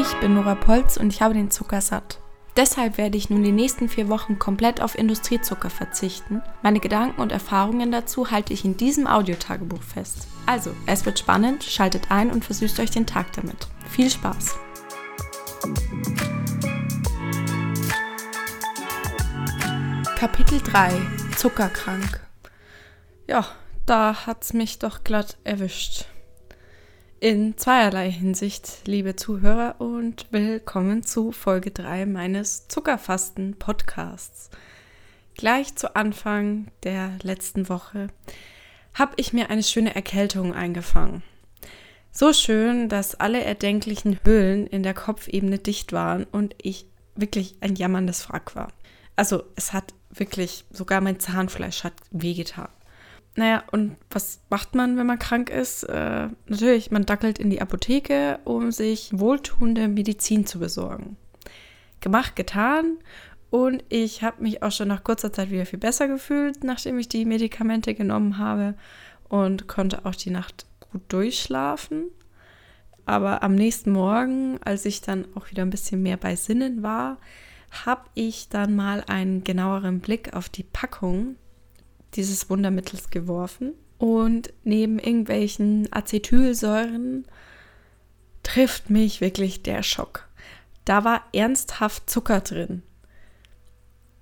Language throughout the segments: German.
Ich bin Nora Polz und ich habe den Zucker satt. Deshalb werde ich nun die nächsten vier Wochen komplett auf Industriezucker verzichten. Meine Gedanken und Erfahrungen dazu halte ich in diesem Audiotagebuch fest. Also, es wird spannend, schaltet ein und versüßt euch den Tag damit. Viel Spaß! Kapitel 3 Zuckerkrank Ja, da hat's mich doch glatt erwischt. In zweierlei Hinsicht, liebe Zuhörer, und willkommen zu Folge 3 meines Zuckerfasten-Podcasts. Gleich zu Anfang der letzten Woche habe ich mir eine schöne Erkältung eingefangen. So schön, dass alle erdenklichen Höhlen in der Kopfebene dicht waren und ich wirklich ein jammerndes Wrack war. Also es hat wirklich, sogar mein Zahnfleisch hat wehgetan. Naja, und was macht man, wenn man krank ist? Äh, natürlich, man dackelt in die Apotheke, um sich wohltuende Medizin zu besorgen. Gemacht, getan. Und ich habe mich auch schon nach kurzer Zeit wieder viel besser gefühlt, nachdem ich die Medikamente genommen habe und konnte auch die Nacht gut durchschlafen. Aber am nächsten Morgen, als ich dann auch wieder ein bisschen mehr bei Sinnen war, habe ich dann mal einen genaueren Blick auf die Packung dieses Wundermittels geworfen. Und neben irgendwelchen Acetylsäuren trifft mich wirklich der Schock. Da war ernsthaft Zucker drin.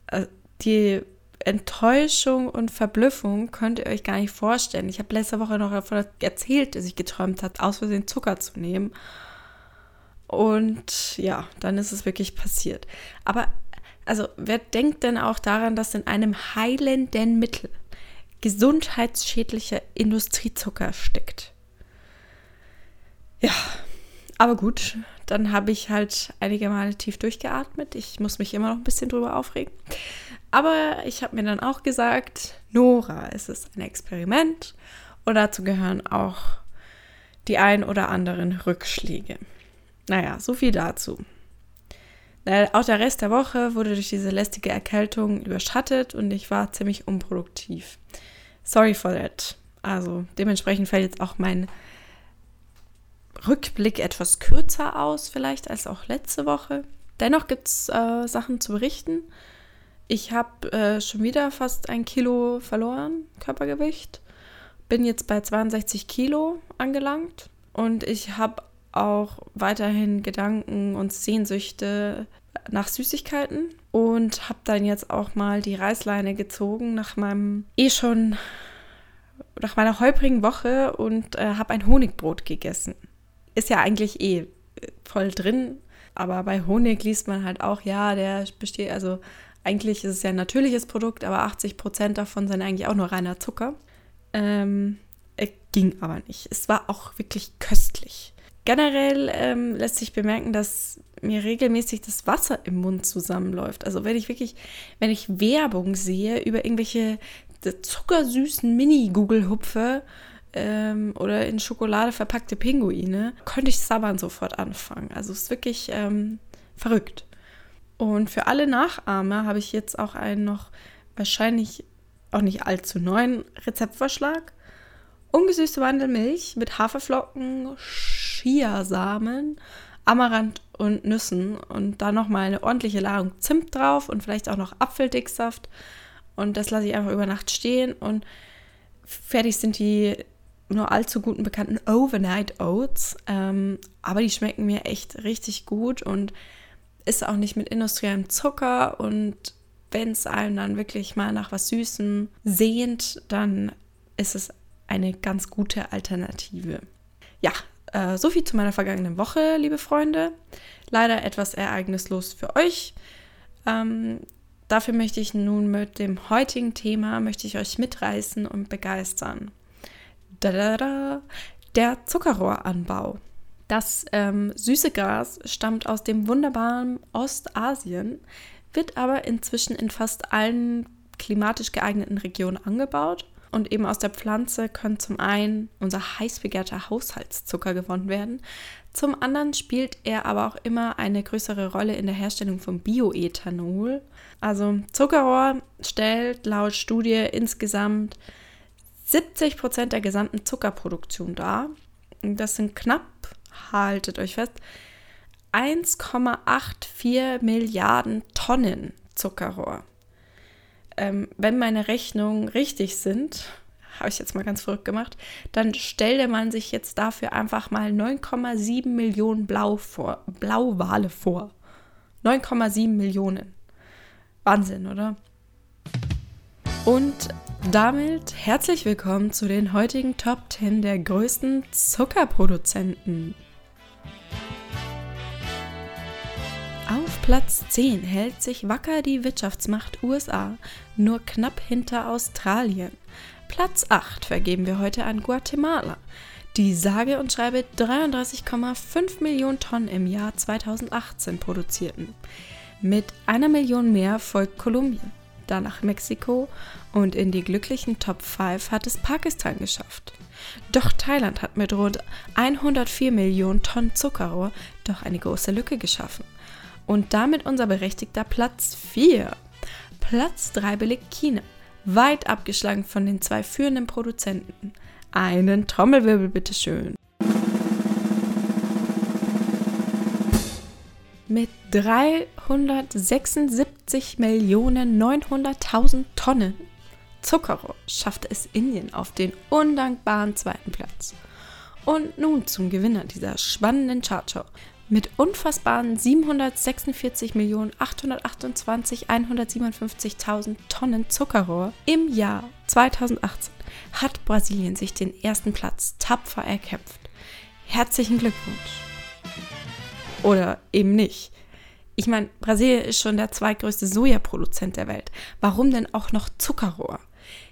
Äh, die Enttäuschung und Verblüffung könnt ihr euch gar nicht vorstellen. Ich habe letzte Woche noch davon erzählt, dass ich geträumt habe, aus Versehen Zucker zu nehmen. Und ja, dann ist es wirklich passiert. Aber also wer denkt denn auch daran, dass in einem heilenden Mittel gesundheitsschädlicher Industriezucker steckt? Ja, aber gut, dann habe ich halt einige Male tief durchgeatmet. Ich muss mich immer noch ein bisschen drüber aufregen. Aber ich habe mir dann auch gesagt, Nora, es ist ein Experiment und dazu gehören auch die ein oder anderen Rückschläge. Naja, so viel dazu. Auch der Rest der Woche wurde durch diese lästige Erkältung überschattet und ich war ziemlich unproduktiv. Sorry for that. Also dementsprechend fällt jetzt auch mein Rückblick etwas kürzer aus, vielleicht als auch letzte Woche. Dennoch gibt es äh, Sachen zu berichten. Ich habe äh, schon wieder fast ein Kilo verloren, Körpergewicht. Bin jetzt bei 62 Kilo angelangt und ich habe auch weiterhin Gedanken und Sehnsüchte nach Süßigkeiten und habe dann jetzt auch mal die Reißleine gezogen nach meinem eh schon nach meiner holprigen Woche und äh, habe ein Honigbrot gegessen. Ist ja eigentlich eh voll drin, aber bei Honig liest man halt auch, ja, der besteht, also eigentlich ist es ja ein natürliches Produkt, aber 80 Prozent davon sind eigentlich auch nur reiner Zucker. Ähm, ging aber nicht. Es war auch wirklich köstlich. Generell ähm, lässt sich bemerken, dass mir regelmäßig das Wasser im Mund zusammenläuft. Also wenn ich wirklich, wenn ich Werbung sehe über irgendwelche zuckersüßen Mini-Google-Hupfe ähm, oder in Schokolade verpackte Pinguine, könnte ich sabbern sofort anfangen. Also es ist wirklich ähm, verrückt. Und für alle Nachahmer habe ich jetzt auch einen noch wahrscheinlich auch nicht allzu neuen Rezeptvorschlag. Ungesüßte Mandelmilch mit Haferflocken, Chiasamen, Amaranth und Nüssen und dann nochmal eine ordentliche Ladung Zimt drauf und vielleicht auch noch Apfeldicksaft. Und das lasse ich einfach über Nacht stehen und fertig sind die nur allzu guten bekannten Overnight Oats. Ähm, aber die schmecken mir echt richtig gut und ist auch nicht mit industriellem Zucker. Und wenn es einem dann wirklich mal nach was Süßem sehnt, dann ist es eine ganz gute Alternative. Ja, äh, so viel zu meiner vergangenen Woche, liebe Freunde. Leider etwas ereignislos für euch. Ähm, dafür möchte ich nun mit dem heutigen Thema, möchte ich euch mitreißen und begeistern. Da, da, da, der Zuckerrohranbau. Das ähm, süße Gras stammt aus dem wunderbaren Ostasien, wird aber inzwischen in fast allen klimatisch geeigneten Regionen angebaut und eben aus der Pflanze können zum einen unser heiß begehrter Haushaltszucker gewonnen werden, zum anderen spielt er aber auch immer eine größere Rolle in der Herstellung von Bioethanol. Also Zuckerrohr stellt laut Studie insgesamt 70 Prozent der gesamten Zuckerproduktion dar. Das sind knapp, haltet euch fest, 1,84 Milliarden Tonnen Zuckerrohr. Ähm, wenn meine Rechnungen richtig sind, habe ich jetzt mal ganz verrückt gemacht, dann stellte man sich jetzt dafür einfach mal 9,7 Millionen Blau vor, Blauwale vor. 9,7 Millionen. Wahnsinn, oder? Und damit herzlich willkommen zu den heutigen Top 10 der größten Zuckerproduzenten. Platz 10 hält sich wacker die Wirtschaftsmacht USA, nur knapp hinter Australien. Platz 8 vergeben wir heute an Guatemala, die sage und schreibe 33,5 Millionen Tonnen im Jahr 2018 produzierten. Mit einer Million mehr folgt Kolumbien, danach Mexiko und in die glücklichen Top 5 hat es Pakistan geschafft. Doch Thailand hat mit rund 104 Millionen Tonnen Zuckerrohr doch eine große Lücke geschaffen und damit unser berechtigter Platz 4. Platz 3 belegt China, weit abgeschlagen von den zwei führenden Produzenten. Einen Trommelwirbel bitteschön. Mit 376 Millionen 900.000 Tonnen Zuckerrohr schaffte es Indien auf den undankbaren zweiten Platz. Und nun zum Gewinner dieser spannenden Chartshow mit unfassbaren 746.828.157.000 Tonnen Zuckerrohr im Jahr 2018 hat Brasilien sich den ersten Platz tapfer erkämpft. Herzlichen Glückwunsch. Oder eben nicht. Ich meine, Brasilien ist schon der zweitgrößte Sojaproduzent der Welt. Warum denn auch noch Zuckerrohr?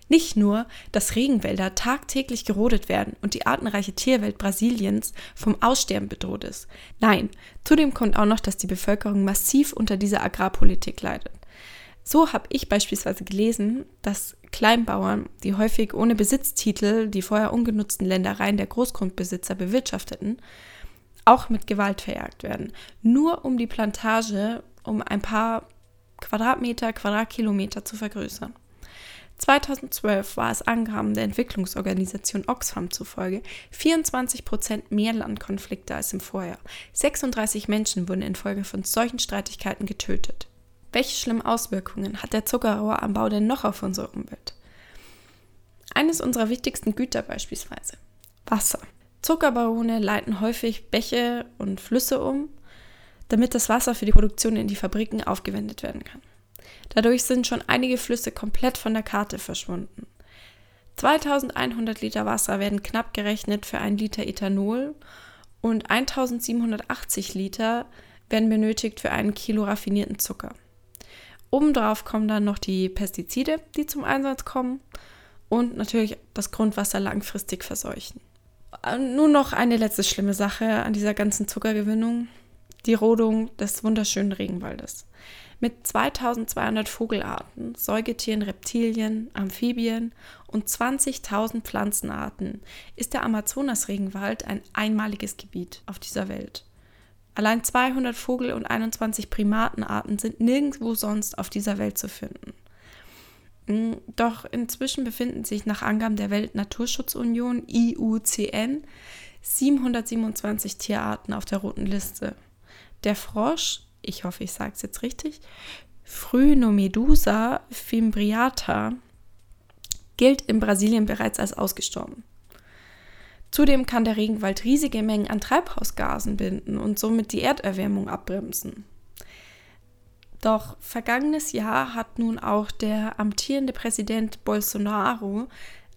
Nicht nur, dass Regenwälder tagtäglich gerodet werden und die artenreiche Tierwelt Brasiliens vom Aussterben bedroht ist. Nein, zudem kommt auch noch, dass die Bevölkerung massiv unter dieser Agrarpolitik leidet. So habe ich beispielsweise gelesen, dass Kleinbauern, die häufig ohne Besitztitel die vorher ungenutzten Ländereien der Großgrundbesitzer bewirtschafteten, auch mit Gewalt verjagt werden. Nur um die Plantage um ein paar Quadratmeter, Quadratkilometer zu vergrößern. 2012 war es Angaben der Entwicklungsorganisation Oxfam zufolge 24 Prozent mehr Landkonflikte als im Vorjahr. 36 Menschen wurden infolge von solchen Streitigkeiten getötet. Welche schlimmen Auswirkungen hat der Zuckerrohranbau denn noch auf unsere Umwelt? Eines unserer wichtigsten Güter beispielsweise Wasser. Zuckerbarone leiten häufig Bäche und Flüsse um, damit das Wasser für die Produktion in die Fabriken aufgewendet werden kann. Dadurch sind schon einige Flüsse komplett von der Karte verschwunden. 2100 Liter Wasser werden knapp gerechnet für einen Liter Ethanol und 1780 Liter werden benötigt für einen Kilo raffinierten Zucker. Obendrauf kommen dann noch die Pestizide, die zum Einsatz kommen und natürlich das Grundwasser langfristig verseuchen. Nun noch eine letzte schlimme Sache an dieser ganzen Zuckergewinnung, die Rodung des wunderschönen Regenwaldes. Mit 2200 Vogelarten, Säugetieren, Reptilien, Amphibien und 20.000 Pflanzenarten ist der Amazonas-Regenwald ein einmaliges Gebiet auf dieser Welt. Allein 200 Vogel- und 21 Primatenarten sind nirgendwo sonst auf dieser Welt zu finden. Hm, doch inzwischen befinden sich nach Angaben der Weltnaturschutzunion IUCN 727 Tierarten auf der roten Liste. Der Frosch ich hoffe, ich sage es jetzt richtig, Phrynomedusa fimbriata gilt in Brasilien bereits als ausgestorben. Zudem kann der Regenwald riesige Mengen an Treibhausgasen binden und somit die Erderwärmung abbremsen. Doch vergangenes Jahr hat nun auch der amtierende Präsident Bolsonaro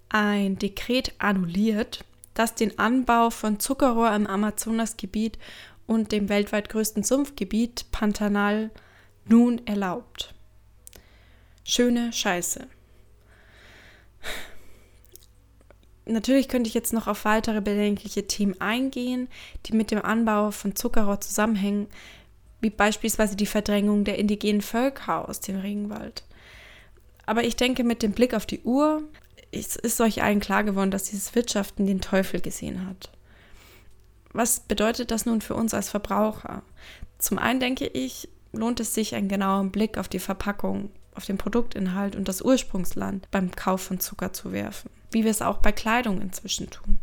ein Dekret annulliert, das den Anbau von Zuckerrohr im Amazonasgebiet und dem weltweit größten Sumpfgebiet Pantanal nun erlaubt. Schöne Scheiße. Natürlich könnte ich jetzt noch auf weitere bedenkliche Themen eingehen, die mit dem Anbau von Zuckerrohr zusammenhängen, wie beispielsweise die Verdrängung der indigenen Völker aus dem Regenwald. Aber ich denke, mit dem Blick auf die Uhr ist euch allen klar geworden, dass dieses Wirtschaften den Teufel gesehen hat was bedeutet das nun für uns als Verbraucher? Zum einen denke ich, lohnt es sich, einen genauen Blick auf die Verpackung, auf den Produktinhalt und das Ursprungsland beim Kauf von Zucker zu werfen, wie wir es auch bei Kleidung inzwischen tun.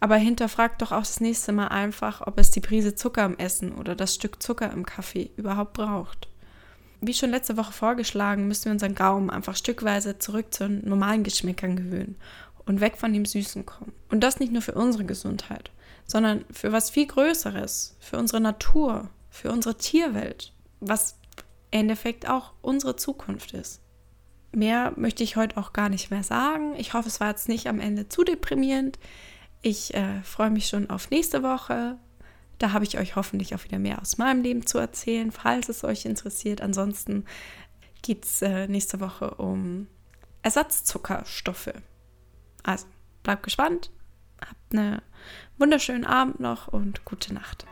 Aber hinterfragt doch auch das nächste Mal einfach, ob es die Prise Zucker im Essen oder das Stück Zucker im Kaffee überhaupt braucht. Wie schon letzte Woche vorgeschlagen, müssen wir unseren Gaumen einfach stückweise zurück zu normalen Geschmäckern gewöhnen und weg von dem Süßen kommen. Und das nicht nur für unsere Gesundheit, sondern für was viel Größeres, für unsere Natur, für unsere Tierwelt, was im Endeffekt auch unsere Zukunft ist. Mehr möchte ich heute auch gar nicht mehr sagen. Ich hoffe, es war jetzt nicht am Ende zu deprimierend. Ich äh, freue mich schon auf nächste Woche. Da habe ich euch hoffentlich auch wieder mehr aus meinem Leben zu erzählen, falls es euch interessiert. Ansonsten geht es äh, nächste Woche um Ersatzzuckerstoffe. Also bleibt gespannt. Einen wunderschönen Abend noch und gute Nacht.